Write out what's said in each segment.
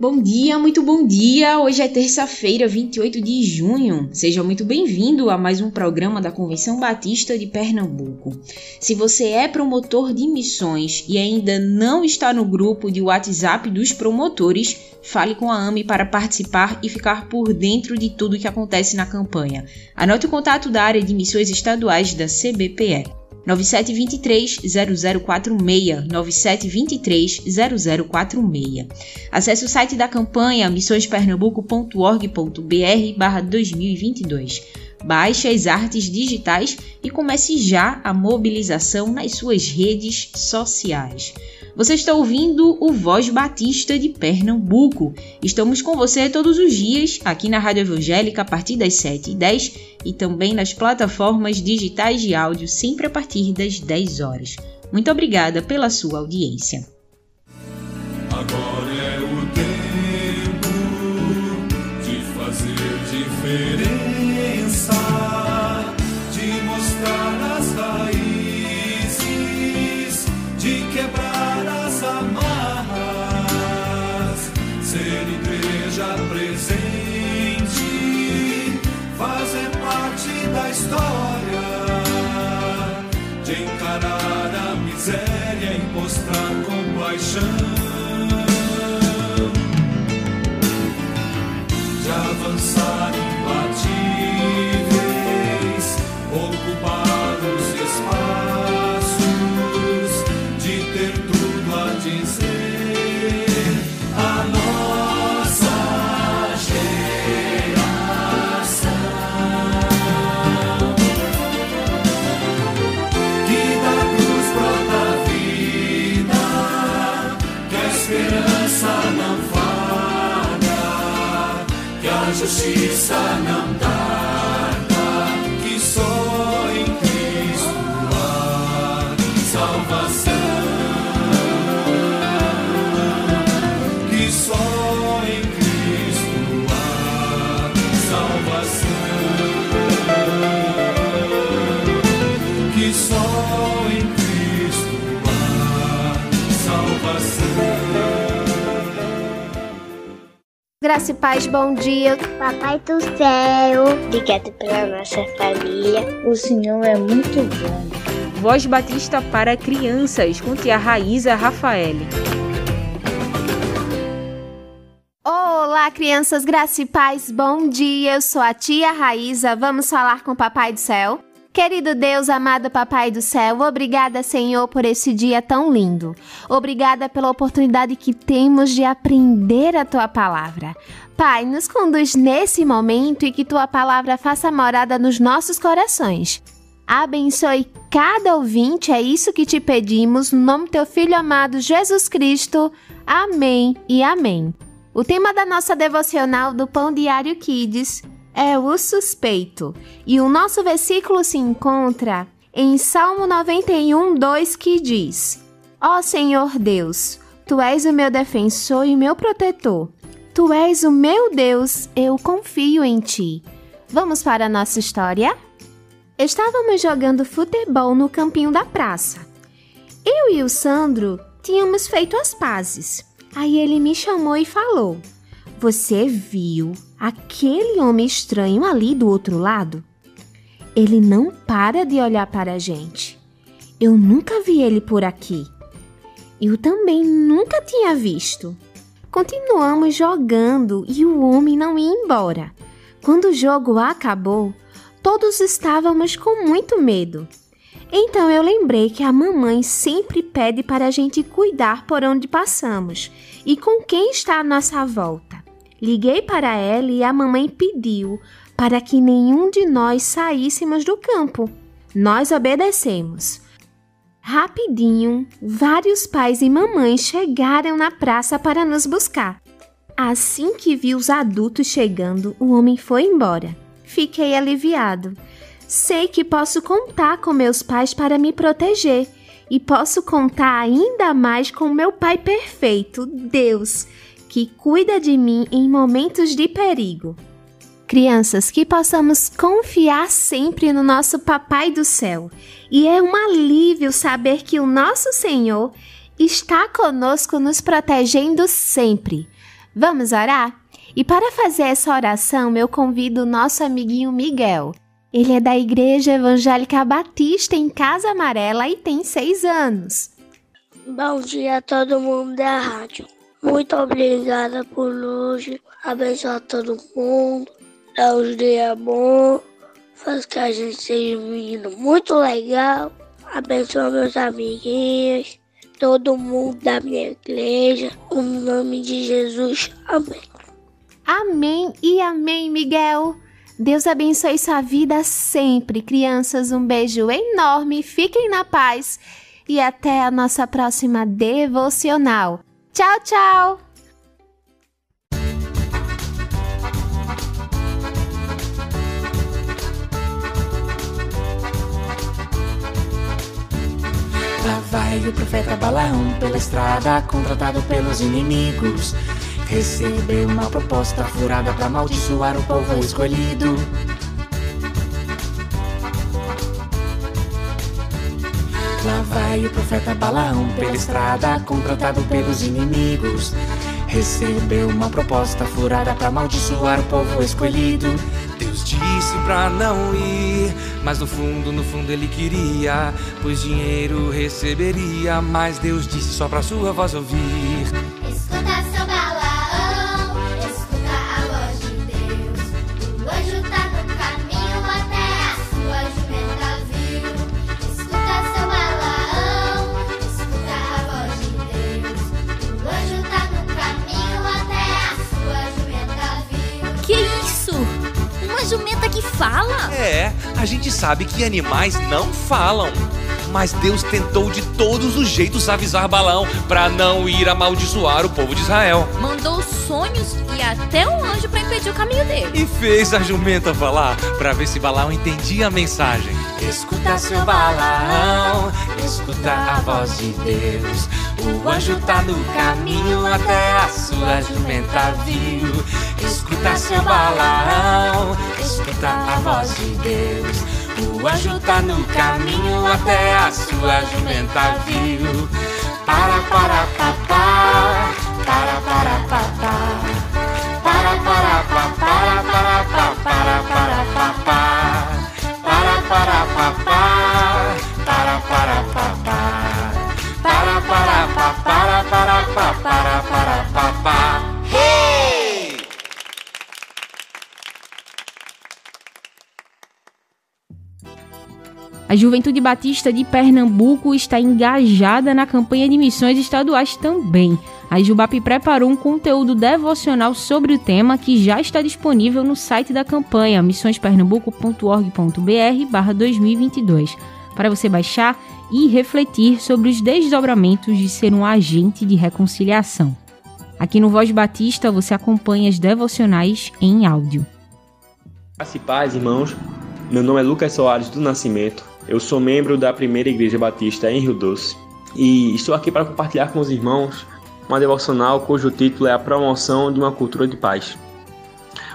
Bom dia, muito bom dia! Hoje é terça-feira, 28 de junho. Seja muito bem-vindo a mais um programa da Convenção Batista de Pernambuco. Se você é promotor de missões e ainda não está no grupo de WhatsApp dos promotores, fale com a AME para participar e ficar por dentro de tudo que acontece na campanha. Anote o contato da área de missões estaduais da CBPE. 9723 0046 9723 0046. Acesse o site da campanha missõespernambuco.org.br 2022. Baixe as artes digitais e comece já a mobilização nas suas redes sociais. Você está ouvindo o Voz Batista de Pernambuco. Estamos com você todos os dias aqui na Rádio Evangélica a partir das 7h10 e também nas plataformas digitais de áudio sempre a partir das 10 horas. Muito obrigada pela sua audiência. Agora é avançar Graça e paz, bom dia. Papai do céu, obrigado pela nossa família. O Senhor é muito bom. Voz Batista para crianças com tia Raíza Rafael. Olá, crianças, graça e paz, bom dia. Eu sou a tia Raíza. Vamos falar com o Papai do Céu? Querido Deus, amado Papai do Céu, obrigada, Senhor, por esse dia tão lindo. Obrigada pela oportunidade que temos de aprender a tua palavra. Pai, nos conduz nesse momento e que tua palavra faça morada nos nossos corações. Abençoe cada ouvinte, é isso que te pedimos, no nome do teu filho amado Jesus Cristo. Amém e amém. O tema da nossa devocional do Pão Diário Kids é o suspeito. E o nosso versículo se encontra em Salmo 91, 2, que diz: Ó Senhor Deus, tu és o meu defensor e o meu protetor. Tu és o meu Deus, eu confio em ti. Vamos para a nossa história? Estávamos jogando futebol no campinho da praça. Eu e o Sandro tínhamos feito as pazes. Aí ele me chamou e falou: Você viu aquele homem estranho ali do outro lado? Ele não para de olhar para a gente. Eu nunca vi ele por aqui. Eu também nunca tinha visto. Continuamos jogando e o homem não ia embora. Quando o jogo acabou, todos estávamos com muito medo. Então eu lembrei que a mamãe sempre pede para a gente cuidar por onde passamos e com quem está à nossa volta. Liguei para ela e a mamãe pediu para que nenhum de nós saíssemos do campo. Nós obedecemos. Rapidinho, vários pais e mamães chegaram na praça para nos buscar. Assim que vi os adultos chegando, o homem foi embora. Fiquei aliviado. Sei que posso contar com meus pais para me proteger e posso contar ainda mais com meu Pai perfeito, Deus, que cuida de mim em momentos de perigo. Crianças, que possamos confiar sempre no nosso Papai do céu. E é um alívio saber que o nosso Senhor está conosco, nos protegendo sempre. Vamos orar? E para fazer essa oração, eu convido o nosso amiguinho Miguel. Ele é da Igreja Evangélica Batista em Casa Amarela e tem seis anos. Bom dia a todo mundo da rádio. Muito obrigada por hoje. Abençoa todo mundo. Dá uns dias bons. Faz que a gente seja um menino muito legal. Abençoa meus amiguinhos. Todo mundo da minha igreja. No nome de Jesus. Amém. Amém e amém, Miguel. Deus abençoe sua vida sempre. Crianças, um beijo enorme. Fiquem na paz e até a nossa próxima devocional. Tchau, tchau! Lá vai o profeta Balaão pela estrada, contratado pelos inimigos. Recebeu uma proposta furada pra amaldiçoar o povo escolhido. Lá vai o profeta Balaão pela estrada, contratado pelos inimigos. Recebeu uma proposta furada pra amaldiçoar o povo escolhido. Deus disse pra não ir, mas no fundo, no fundo ele queria, pois dinheiro receberia. Mas Deus disse só pra sua voz ouvir. Gente sabe que animais não falam. Mas Deus tentou de todos os jeitos avisar Balaão pra não ir amaldiçoar o povo de Israel. Mandou sonhos e até um anjo pra impedir o caminho dele. E fez a jumenta falar pra ver se Balaão entendia a mensagem. Escuta seu Balaão, escuta a voz de Deus. O anjo tá no caminho até a sua jumenta viu. Escuta seu Balaão, escuta a voz de Deus. O anjo tá no caminho até a sua jumenta viu. Para, para, papá, para, para, papá. Para, para, papá, para, para, para, para, papá. Para, para, papá, para, para, papá. A Juventude Batista de Pernambuco está engajada na campanha de missões estaduais também. A Jubap preparou um conteúdo devocional sobre o tema que já está disponível no site da campanha missõespernambuco.org.br 2022 para você baixar e refletir sobre os desdobramentos de ser um agente de reconciliação. Aqui no Voz Batista você acompanha as devocionais em áudio. Paz, irmãos. Meu nome é Lucas Soares do Nascimento. Eu sou membro da Primeira Igreja Batista em Rio Doce e estou aqui para compartilhar com os irmãos uma devocional cujo título é A Promoção de uma Cultura de Paz.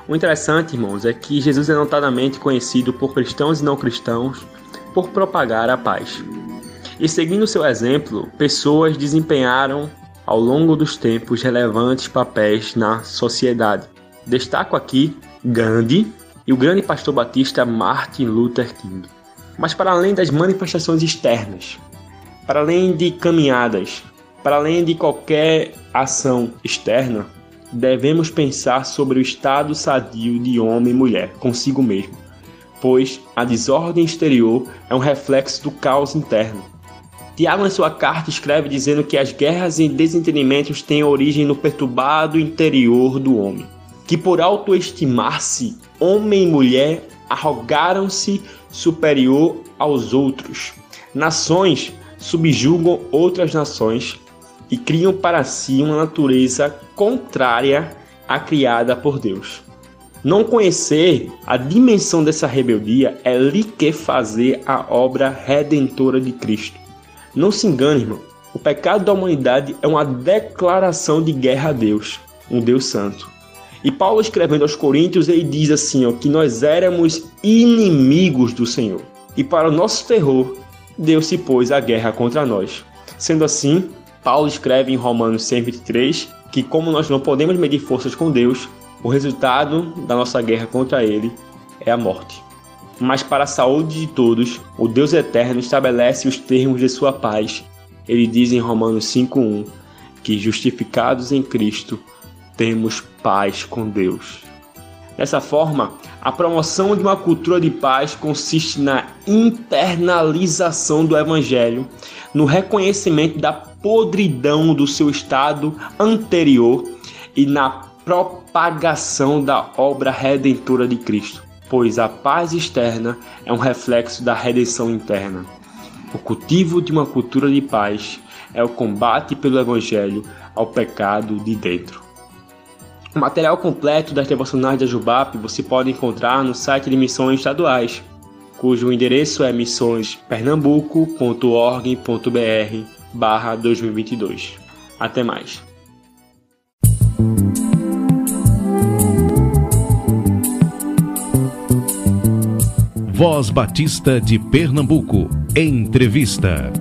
O interessante, irmãos, é que Jesus é notadamente conhecido por cristãos e não cristãos por propagar a paz. E seguindo seu exemplo, pessoas desempenharam ao longo dos tempos relevantes papéis na sociedade. Destaco aqui Gandhi e o grande pastor batista Martin Luther King. Mas para além das manifestações externas, para além de caminhadas, para além de qualquer ação externa, devemos pensar sobre o estado sadio de homem e mulher consigo mesmo, pois a desordem exterior é um reflexo do caos interno. Tiago, em sua carta, escreve dizendo que as guerras e desentendimentos têm origem no perturbado interior do homem, que por autoestimar-se, homem e mulher arrogaram-se superior aos outros. Nações subjugam outras nações e criam para si uma natureza contrária à criada por Deus. Não conhecer a dimensão dessa rebeldia é liquefazer a obra redentora de Cristo. Não se engane, irmão. O pecado da humanidade é uma declaração de guerra a Deus, um Deus santo. E Paulo escrevendo aos Coríntios, ele diz assim, ó, que nós éramos inimigos do Senhor. E para o nosso terror, Deus se pôs a guerra contra nós. Sendo assim, Paulo escreve em Romanos 123 que como nós não podemos medir forças com Deus, o resultado da nossa guerra contra ele é a morte. Mas para a saúde de todos, o Deus eterno estabelece os termos de sua paz. Ele diz em Romanos 5:1 que justificados em Cristo, temos paz com Deus. Dessa forma, a promoção de uma cultura de paz consiste na internalização do Evangelho, no reconhecimento da podridão do seu estado anterior e na propagação da obra redentora de Cristo, pois a paz externa é um reflexo da redenção interna. O cultivo de uma cultura de paz é o combate pelo Evangelho ao pecado de dentro. O material completo das devocionais da Jubap você pode encontrar no site de Missões Estaduais, cujo endereço é missõespernambuco.org.br barra 2022. Até mais. Voz Batista de Pernambuco. Entrevista.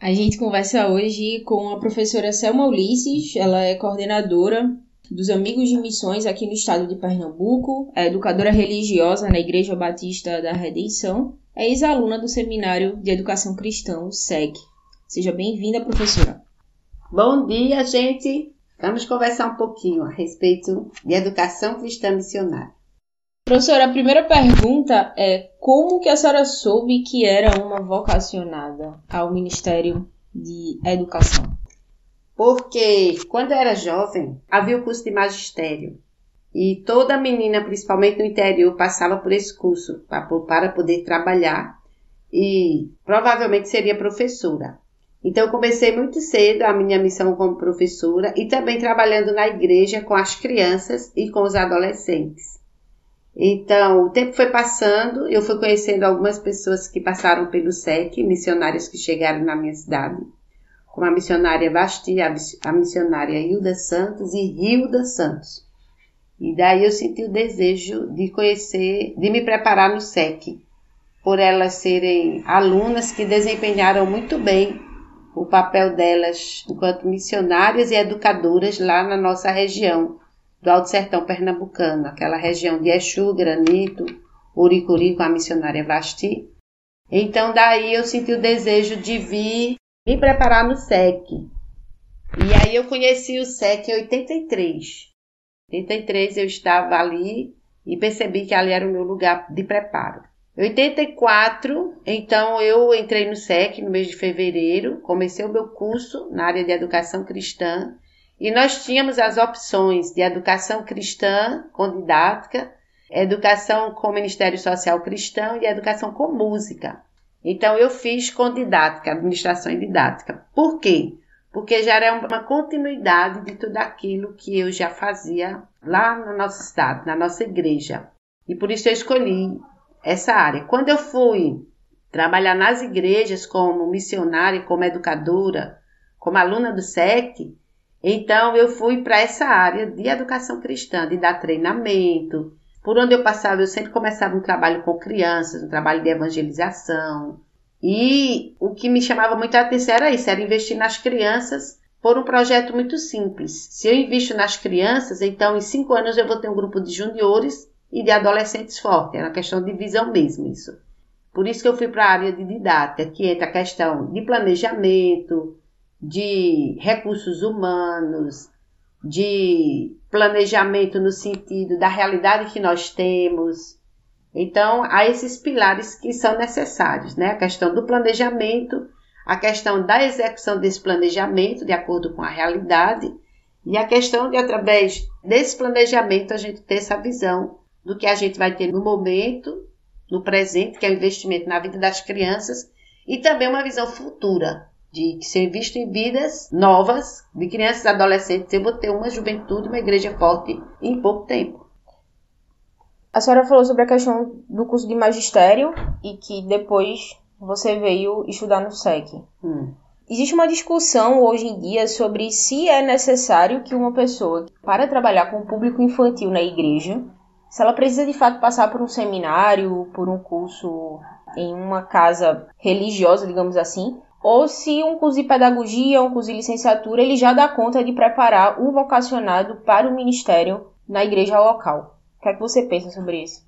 A gente conversa hoje com a professora Selma Ulisses, ela é coordenadora dos Amigos de Missões aqui no estado de Pernambuco, é educadora religiosa na Igreja Batista da Redenção, é ex-aluna do Seminário de Educação Cristã, o SEG. Seja bem-vinda, professora. Bom dia, gente! Vamos conversar um pouquinho a respeito de educação cristã missionária. Professora, a primeira pergunta é como que a senhora soube que era uma vocacionada ao Ministério de Educação? Porque quando eu era jovem, havia o curso de magistério. E toda menina, principalmente no interior, passava por esse curso para poder trabalhar e provavelmente seria professora. Então eu comecei muito cedo a minha missão como professora e também trabalhando na igreja com as crianças e com os adolescentes. Então, o tempo foi passando, eu fui conhecendo algumas pessoas que passaram pelo SEC, missionárias que chegaram na minha cidade, como a missionária Basti, a missionária Hilda Santos e Hilda Santos. E daí eu senti o desejo de conhecer, de me preparar no SEC, por elas serem alunas que desempenharam muito bem o papel delas enquanto missionárias e educadoras lá na nossa região, do Alto Sertão Pernambucano, aquela região de Exu, Granito, Uricuri com a missionária Vasti. Então daí eu senti o desejo de vir me preparar no SEC. E aí eu conheci o SEC em 83. Em 83 eu estava ali e percebi que ali era o meu lugar de preparo. Em 84, então eu entrei no SEC no mês de fevereiro, comecei o meu curso na área de educação cristã e nós tínhamos as opções de educação cristã com didática, educação com Ministério Social Cristão e educação com música. Então eu fiz com didática, administração e didática. Por quê? Porque já era uma continuidade de tudo aquilo que eu já fazia lá no nosso estado, na nossa igreja. E por isso eu escolhi essa área. Quando eu fui trabalhar nas igrejas como missionária, como educadora, como aluna do SEC, então eu fui para essa área de educação cristã, de dar treinamento. Por onde eu passava, eu sempre começava um trabalho com crianças, um trabalho de evangelização. E o que me chamava muito a atenção era isso, era investir nas crianças por um projeto muito simples. Se eu invisto nas crianças, então em cinco anos eu vou ter um grupo de juniores e de adolescentes forte. Era uma questão de visão mesmo isso. Por isso que eu fui para a área de didática, que entra a questão de planejamento, de recursos humanos, de planejamento no sentido da realidade que nós temos. Então, há esses pilares que são necessários, né? A questão do planejamento, a questão da execução desse planejamento de acordo com a realidade e a questão de, através desse planejamento, a gente ter essa visão do que a gente vai ter no momento, no presente, que é o investimento na vida das crianças, e também uma visão futura, de que se eu invisto em vidas novas, de crianças e adolescentes, eu vou ter uma juventude, uma igreja forte em pouco tempo. A senhora falou sobre a questão do curso de magistério e que depois você veio estudar no SEC. Hum. Existe uma discussão hoje em dia sobre se é necessário que uma pessoa, para trabalhar com o público infantil na igreja, se ela precisa de fato passar por um seminário, por um curso em uma casa religiosa, digamos assim, ou se um curso de pedagogia, um curso de licenciatura, ele já dá conta de preparar o vocacionado para o ministério na igreja local. O que é que você pensa sobre isso?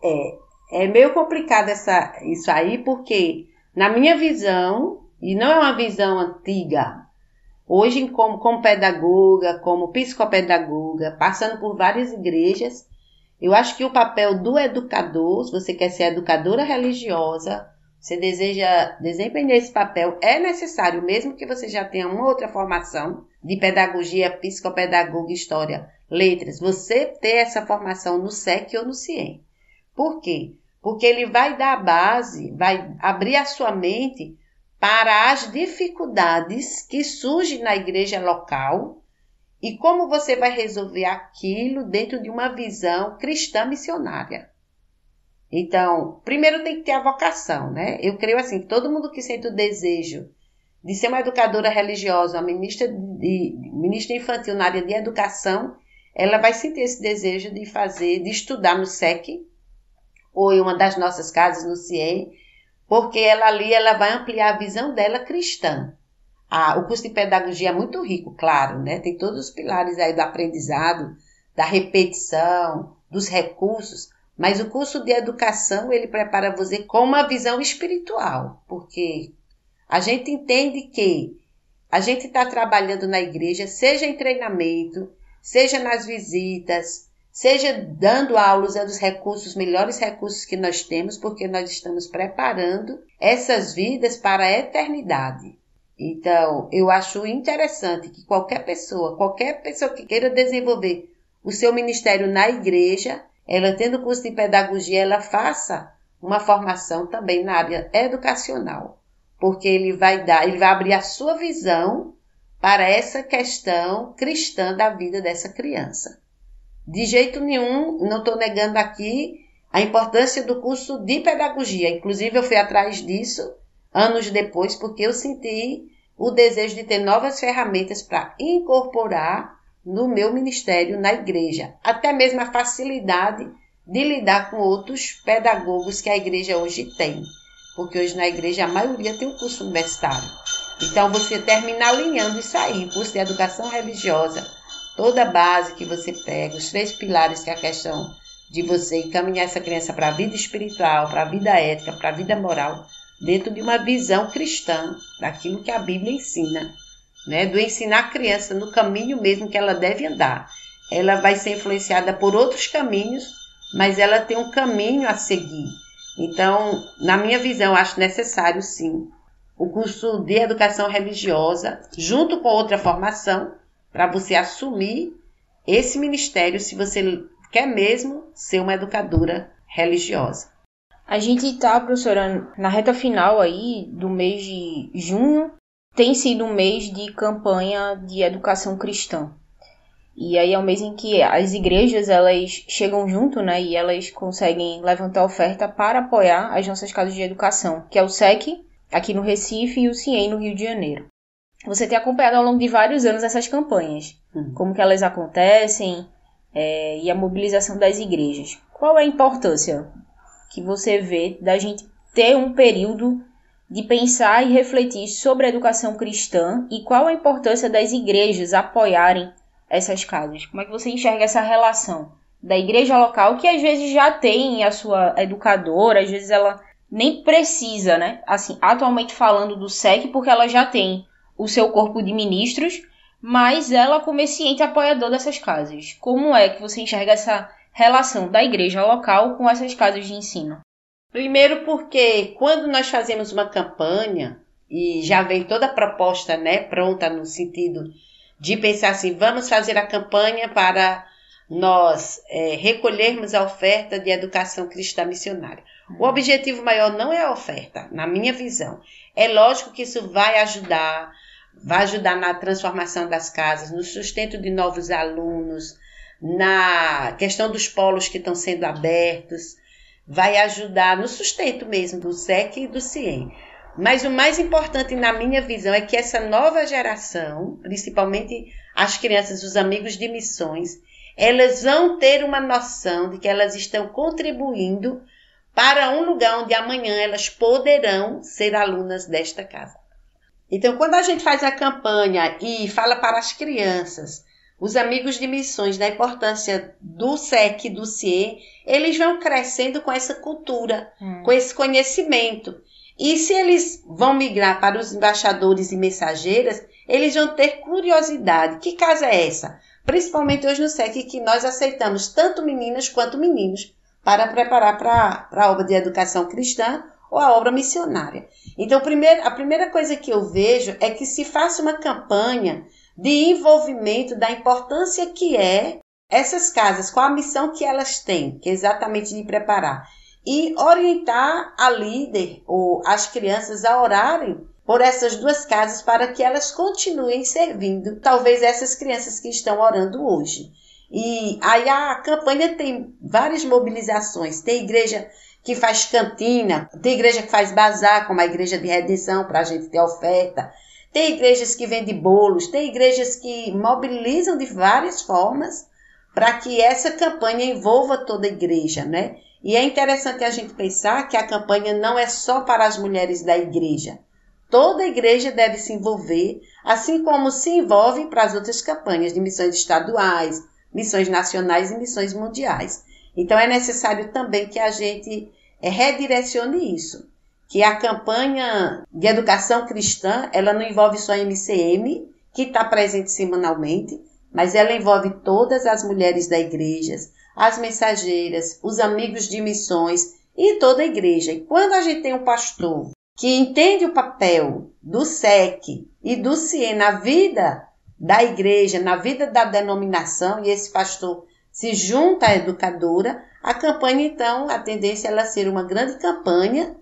É, é meio complicado essa, isso aí, porque, na minha visão, e não é uma visão antiga, hoje, como, como pedagoga, como psicopedagoga, passando por várias igrejas, eu acho que o papel do educador, se você quer ser educadora religiosa, você deseja desempenhar esse papel, é necessário, mesmo que você já tenha uma outra formação de pedagogia, psicopedagoga, história, letras, você ter essa formação no SEC ou no CIEM. Por quê? Porque ele vai dar a base, vai abrir a sua mente para as dificuldades que surgem na igreja local e como você vai resolver aquilo dentro de uma visão cristã missionária. Então, primeiro tem que ter a vocação, né? Eu creio assim, todo mundo que sente o desejo de ser uma educadora religiosa, uma ministra, de, ministra infantil na área de educação, ela vai sentir esse desejo de fazer, de estudar no SEC, ou em uma das nossas casas no CIEM, porque ela ali ela vai ampliar a visão dela cristã. Ah, o curso de pedagogia é muito rico, claro, né? Tem todos os pilares aí do aprendizado, da repetição, dos recursos, mas o curso de educação ele prepara você com uma visão espiritual, porque a gente entende que a gente está trabalhando na igreja, seja em treinamento, seja nas visitas, seja dando aulas usando os recursos, os melhores recursos que nós temos, porque nós estamos preparando essas vidas para a eternidade. Então, eu acho interessante que qualquer pessoa, qualquer pessoa que queira desenvolver o seu ministério na igreja, ela tendo curso de pedagogia, ela faça uma formação também na área educacional, porque ele vai dar, ele vai abrir a sua visão para essa questão cristã da vida dessa criança. De jeito nenhum, não estou negando aqui a importância do curso de pedagogia. Inclusive, eu fui atrás disso anos depois, porque eu senti o desejo de ter novas ferramentas para incorporar no meu ministério na igreja. Até mesmo a facilidade de lidar com outros pedagogos que a igreja hoje tem. Porque hoje na igreja a maioria tem um curso universitário. Então você termina alinhando isso aí, curso de educação religiosa, toda a base que você pega, os três pilares que é a questão de você encaminhar essa criança para a vida espiritual, para a vida ética, para a vida moral, dentro de uma visão cristã daquilo que a Bíblia ensina, né? Do ensinar a criança no caminho mesmo que ela deve andar. Ela vai ser influenciada por outros caminhos, mas ela tem um caminho a seguir. Então, na minha visão, acho necessário sim o curso de educação religiosa, junto com outra formação, para você assumir esse ministério se você quer mesmo ser uma educadora religiosa. A gente está, professora, na reta final aí do mês de junho, tem sido um mês de campanha de educação cristã. E aí é um mês em que as igrejas elas chegam junto, né, e elas conseguem levantar oferta para apoiar as nossas casas de educação, que é o SEC aqui no Recife e o CIEM no Rio de Janeiro você tem acompanhado ao longo de vários anos essas campanhas, uhum. como que elas acontecem é, e a mobilização das igrejas. Qual é a importância que você vê da gente ter um período de pensar e refletir sobre a educação cristã e qual a importância das igrejas apoiarem essas casas? Como é que você enxerga essa relação da igreja local que às vezes já tem a sua educadora, às vezes ela nem precisa, né? Assim, atualmente falando do SEC, porque ela já tem o seu corpo de ministros, mas ela como ciente apoiador dessas casas. Como é que você enxerga essa relação da igreja local com essas casas de ensino? Primeiro porque quando nós fazemos uma campanha e já vem toda a proposta, né, pronta no sentido de pensar assim, vamos fazer a campanha para nós é, recolhermos a oferta de educação cristã missionária. O uhum. objetivo maior não é a oferta, na minha visão. É lógico que isso vai ajudar vai ajudar na transformação das casas, no sustento de novos alunos, na questão dos polos que estão sendo abertos, vai ajudar no sustento mesmo do SEC e do CIEM. Mas o mais importante na minha visão é que essa nova geração, principalmente as crianças, os amigos de missões, elas vão ter uma noção de que elas estão contribuindo para um lugar onde amanhã elas poderão ser alunas desta casa. Então, quando a gente faz a campanha e fala para as crianças, os amigos de missões, da importância do SEC, do CIE, eles vão crescendo com essa cultura, hum. com esse conhecimento. E se eles vão migrar para os embaixadores e mensageiras, eles vão ter curiosidade. Que casa é essa? Principalmente hoje no SEC, que nós aceitamos tanto meninas quanto meninos para preparar para a obra de educação cristã ou a obra missionária. Então, primeiro, a primeira coisa que eu vejo é que se faça uma campanha de envolvimento da importância que é essas casas, qual a missão que elas têm, que é exatamente de preparar. E orientar a líder ou as crianças a orarem por essas duas casas para que elas continuem servindo, talvez essas crianças que estão orando hoje. E aí a campanha tem várias mobilizações. Tem igreja que faz cantina, tem igreja que faz bazar, como a igreja de redenção, para a gente ter oferta. Tem igrejas que vendem bolos, tem igrejas que mobilizam de várias formas para que essa campanha envolva toda a igreja, né? E é interessante a gente pensar que a campanha não é só para as mulheres da igreja. Toda a igreja deve se envolver, assim como se envolve para as outras campanhas de missões estaduais, missões nacionais e missões mundiais. Então é necessário também que a gente é, redirecione isso, que a campanha de educação cristã, ela não envolve só a MCM, que está presente semanalmente, mas ela envolve todas as mulheres da igreja, as mensageiras, os amigos de missões e toda a igreja. E quando a gente tem um pastor que entende o papel do SEC e do CIE na vida da igreja, na vida da denominação, e esse pastor se junta à educadora, a campanha, então, a tendência é ela ser uma grande campanha,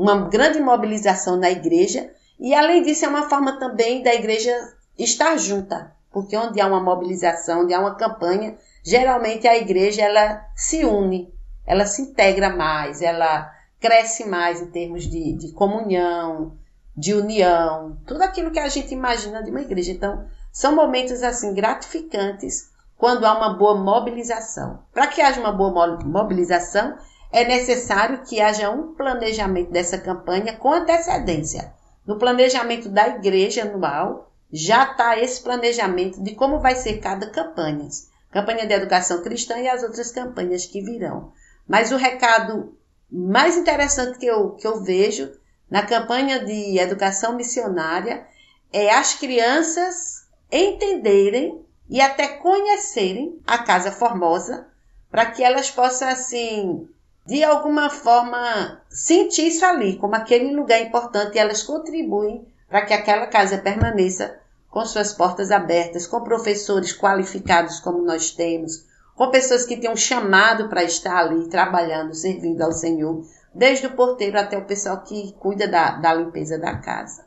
uma grande mobilização na igreja, e além disso, é uma forma também da igreja estar junta, porque onde há uma mobilização, onde há uma campanha, geralmente a igreja ela se une, ela se integra mais, ela cresce mais em termos de, de comunhão, de união, tudo aquilo que a gente imagina de uma igreja. Então, são momentos assim gratificantes quando há uma boa mobilização. Para que haja uma boa mobilização, é necessário que haja um planejamento dessa campanha com antecedência. No planejamento da igreja anual, já está esse planejamento de como vai ser cada campanha. Campanha de educação cristã e as outras campanhas que virão. Mas o recado mais interessante que eu, que eu vejo na campanha de educação missionária é as crianças entenderem e até conhecerem a Casa Formosa, para que elas possam, assim, de alguma forma, sentir isso ali, como aquele lugar importante, e elas contribuem para que aquela casa permaneça com suas portas abertas, com professores qualificados como nós temos, com pessoas que têm um chamado para estar ali trabalhando, servindo ao Senhor, desde o porteiro até o pessoal que cuida da, da limpeza da casa.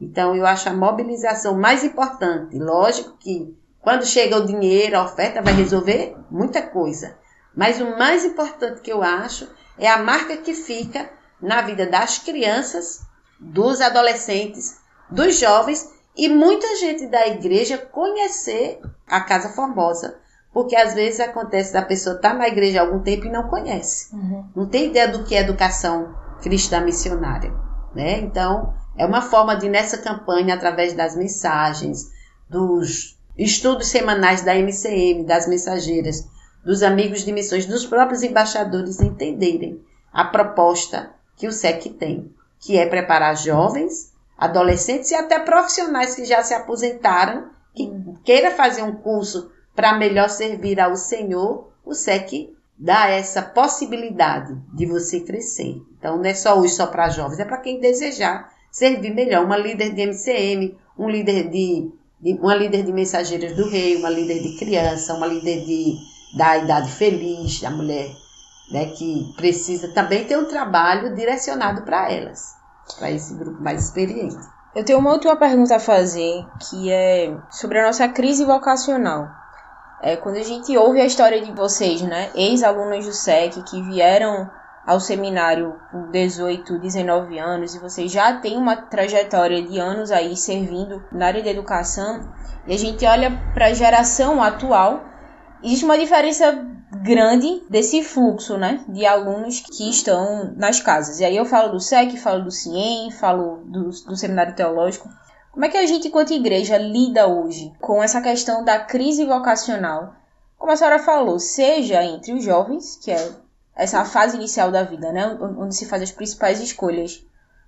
Então, eu acho a mobilização mais importante. Lógico que quando chega o dinheiro, a oferta vai resolver muita coisa. Mas o mais importante que eu acho é a marca que fica na vida das crianças, dos adolescentes, dos jovens e muita gente da igreja conhecer a Casa Formosa. Porque às vezes acontece da pessoa estar tá na igreja há algum tempo e não conhece. Uhum. Não tem ideia do que é educação cristã missionária. Né? Então, é uma forma de, nessa campanha, através das mensagens, dos estudos semanais da MCM, das mensageiras, dos amigos de missões, dos próprios embaixadores entenderem a proposta que o SEC tem, que é preparar jovens, adolescentes e até profissionais que já se aposentaram, que queira fazer um curso para melhor servir ao Senhor, o SEC dá essa possibilidade de você crescer. Então não é só hoje só para jovens, é para quem desejar servir melhor, uma líder de MCM, um líder de uma líder de mensageiras do rei, uma líder de criança, uma líder de, da idade feliz, da mulher né, que precisa também ter um trabalho direcionado para elas, para esse grupo mais experiente. Eu tenho uma última pergunta a fazer, que é sobre a nossa crise vocacional. É, quando a gente ouve a história de vocês, né, ex-alunos do SEC que vieram ao seminário com 18, 19 anos e você já tem uma trajetória de anos aí servindo na área da educação e a gente olha para a geração atual, existe uma diferença grande desse fluxo, né, de alunos que estão nas casas. E aí eu falo do SEC, falo do CIEM, falo do, do seminário teológico. Como é que a gente, enquanto igreja, lida hoje com essa questão da crise vocacional? Como a senhora falou, seja entre os jovens, que é essa fase inicial da vida, né, onde se faz as principais escolhas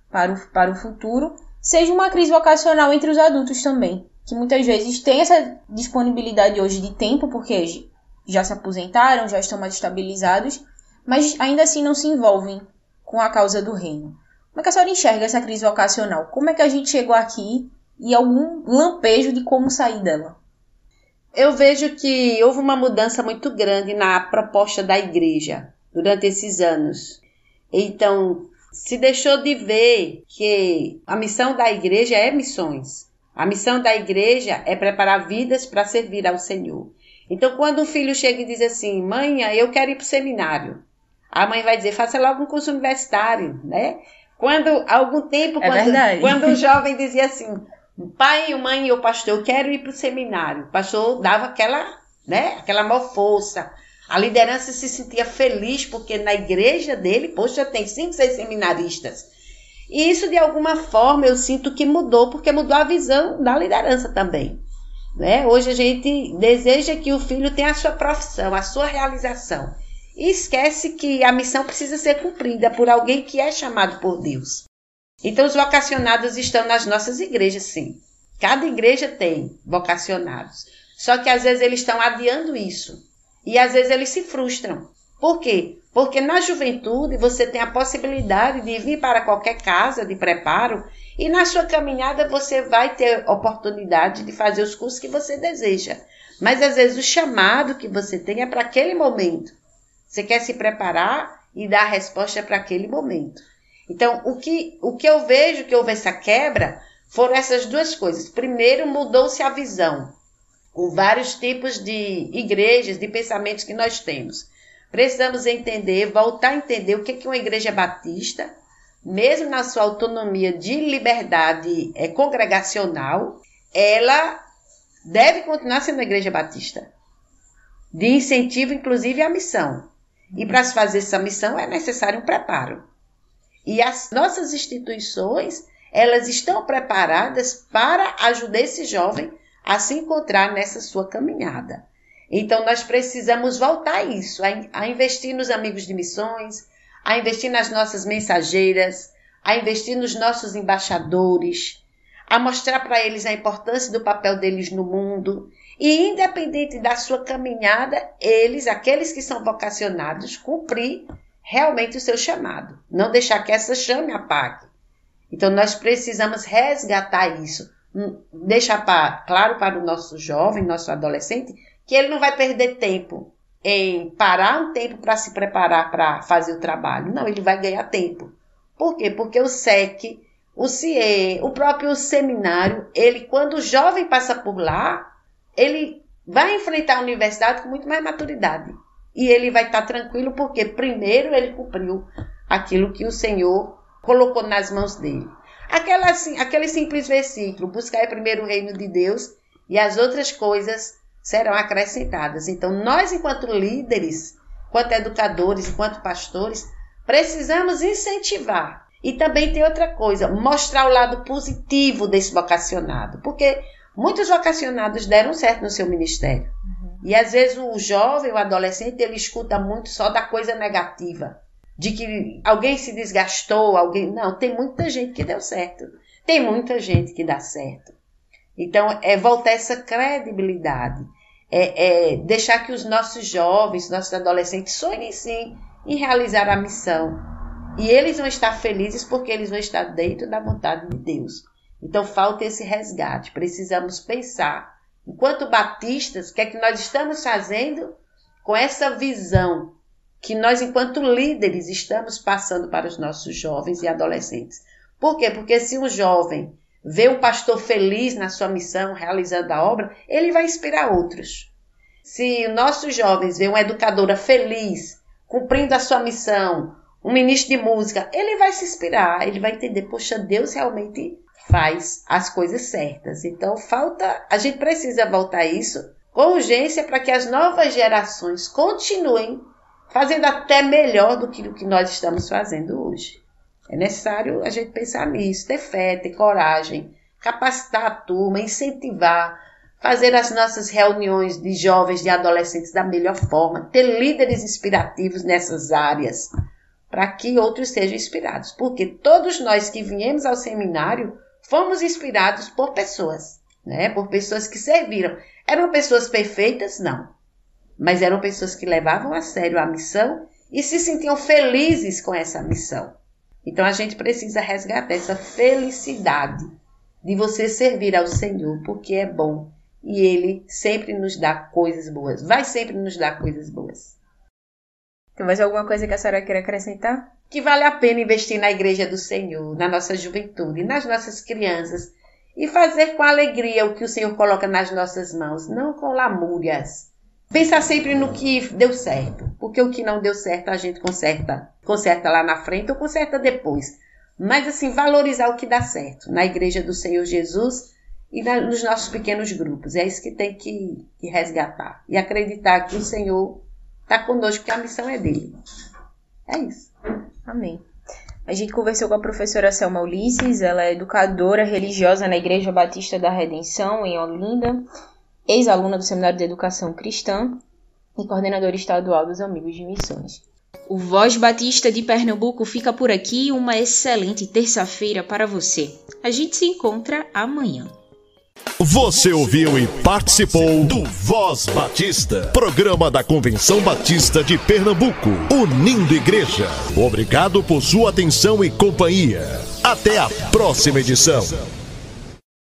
para o, para o futuro, seja uma crise vocacional entre os adultos também, que muitas vezes tem essa disponibilidade hoje de tempo, porque já se aposentaram, já estão mais estabilizados, mas ainda assim não se envolvem com a causa do reino. Como é que a senhora enxerga essa crise vocacional? Como é que a gente chegou aqui e algum lampejo de como sair dela? Eu vejo que houve uma mudança muito grande na proposta da igreja durante esses anos. Então, se deixou de ver que a missão da igreja é missões. A missão da igreja é preparar vidas para servir ao Senhor. Então, quando um filho chega e diz assim, mãe, eu quero ir para o seminário, a mãe vai dizer, faça logo um curso universitário, né? Quando, algum tempo, é quando, quando o jovem dizia assim, pai, mãe, eu pastor, eu quero ir para o seminário, o pastor dava aquela, né, aquela maior força, a liderança se sentia feliz porque na igreja dele, poxa, tem cinco, seis seminaristas. E isso, de alguma forma, eu sinto que mudou, porque mudou a visão da liderança também. Né? Hoje a gente deseja que o filho tenha a sua profissão, a sua realização. E esquece que a missão precisa ser cumprida por alguém que é chamado por Deus. Então, os vocacionados estão nas nossas igrejas, sim. Cada igreja tem vocacionados. Só que às vezes eles estão adiando isso. E às vezes eles se frustram. Por quê? Porque na juventude você tem a possibilidade de vir para qualquer casa de preparo e na sua caminhada você vai ter oportunidade de fazer os cursos que você deseja. Mas às vezes o chamado que você tem é para aquele momento. Você quer se preparar e dar a resposta para aquele momento. Então, o que, o que eu vejo que houve essa quebra foram essas duas coisas. Primeiro, mudou-se a visão, com vários tipos de igrejas, de pensamentos que nós temos. Precisamos entender, voltar a entender o que é uma igreja batista, mesmo na sua autonomia de liberdade é, congregacional, ela deve continuar sendo a igreja batista, de incentivo, inclusive, à missão. E para se fazer essa missão é necessário um preparo. E as nossas instituições, elas estão preparadas para ajudar esse jovem a se encontrar nessa sua caminhada. Então, nós precisamos voltar a isso, a, investir nos amigos de missões, a investir nas nossas mensageiras, a investir nos nossos embaixadores, a mostrar para eles a importância do papel deles no mundo. E, independente da sua caminhada, eles, aqueles que são vocacionados, cumprir realmente o seu chamado. Não deixar que essa chame apague. Então, nós precisamos resgatar isso. Hum, deixar para, claro para o nosso jovem, nosso adolescente, que ele não vai perder tempo em parar um tempo para se preparar para fazer o trabalho. Não, ele vai ganhar tempo. Por quê? Porque o SEC, o CIE, o próprio seminário, ele, quando o jovem passa por lá, ele vai enfrentar a universidade com muito mais maturidade. E ele vai estar tranquilo porque, primeiro, ele cumpriu aquilo que o Senhor colocou nas mãos dele. Aquela, assim, aquele simples versículo: buscar primeiro o reino de Deus e as outras coisas serão acrescentadas. Então, nós, enquanto líderes, enquanto educadores, enquanto pastores, precisamos incentivar. E também tem outra coisa, mostrar o lado positivo desse vocacionado, porque muitos vocacionados deram certo no seu ministério. Uhum. E às vezes o jovem, o adolescente, ele escuta muito só da coisa negativa, de que alguém se desgastou, alguém. Não, tem muita gente que deu certo. Tem muita gente que dá certo. Então, é voltar essa credibilidade é, é deixar que os nossos jovens, nossos adolescentes sonhem sim em realizar a missão. E eles vão estar felizes porque eles vão estar dentro da vontade de Deus. Então falta esse resgate. Precisamos pensar, enquanto batistas, o que é que nós estamos fazendo com essa visão que nós, enquanto líderes, estamos passando para os nossos jovens e adolescentes. Por quê? Porque se um jovem vê um pastor feliz na sua missão, realizando a obra, ele vai inspirar outros. Se nossos jovens vê uma educadora feliz, cumprindo a sua missão, um ministro de música, ele vai se inspirar, ele vai entender, poxa, Deus realmente faz as coisas certas. Então falta, a gente precisa voltar a isso com urgência para que as novas gerações continuem fazendo até melhor do que o que nós estamos fazendo hoje. É necessário a gente pensar nisso, ter fé, ter coragem, capacitar a turma, incentivar, fazer as nossas reuniões de jovens, de adolescentes da melhor forma, ter líderes inspirativos nessas áreas, para que outros sejam inspirados. Porque todos nós que viemos ao seminário fomos inspirados por pessoas, né? Por pessoas que serviram. Eram pessoas perfeitas? Não. Mas eram pessoas que levavam a sério a missão e se sentiam felizes com essa missão. Então a gente precisa resgatar essa felicidade de você servir ao Senhor, porque é bom e Ele sempre nos dá coisas boas, vai sempre nos dar coisas boas. Tem mais alguma coisa que a senhora queira acrescentar? Que vale a pena investir na igreja do Senhor, na nossa juventude, nas nossas crianças e fazer com alegria o que o Senhor coloca nas nossas mãos, não com lamúrias. Pensar sempre no que deu certo, porque o que não deu certo a gente conserta, conserta lá na frente ou conserta depois. Mas assim, valorizar o que dá certo na igreja do Senhor Jesus e na, nos nossos pequenos grupos. É isso que tem que, que resgatar e acreditar que o Senhor está conosco, que a missão é dele. É isso. Amém. A gente conversou com a professora Selma Ulisses, ela é educadora religiosa na Igreja Batista da Redenção, em Olinda ex-aluna do Seminário de Educação Cristã e coordenadora estadual dos Amigos de Missões. O Voz Batista de Pernambuco fica por aqui. Uma excelente terça-feira para você. A gente se encontra amanhã. Você ouviu e participou do Voz Batista, programa da Convenção Batista de Pernambuco, unindo igreja. Obrigado por sua atenção e companhia. Até a próxima edição.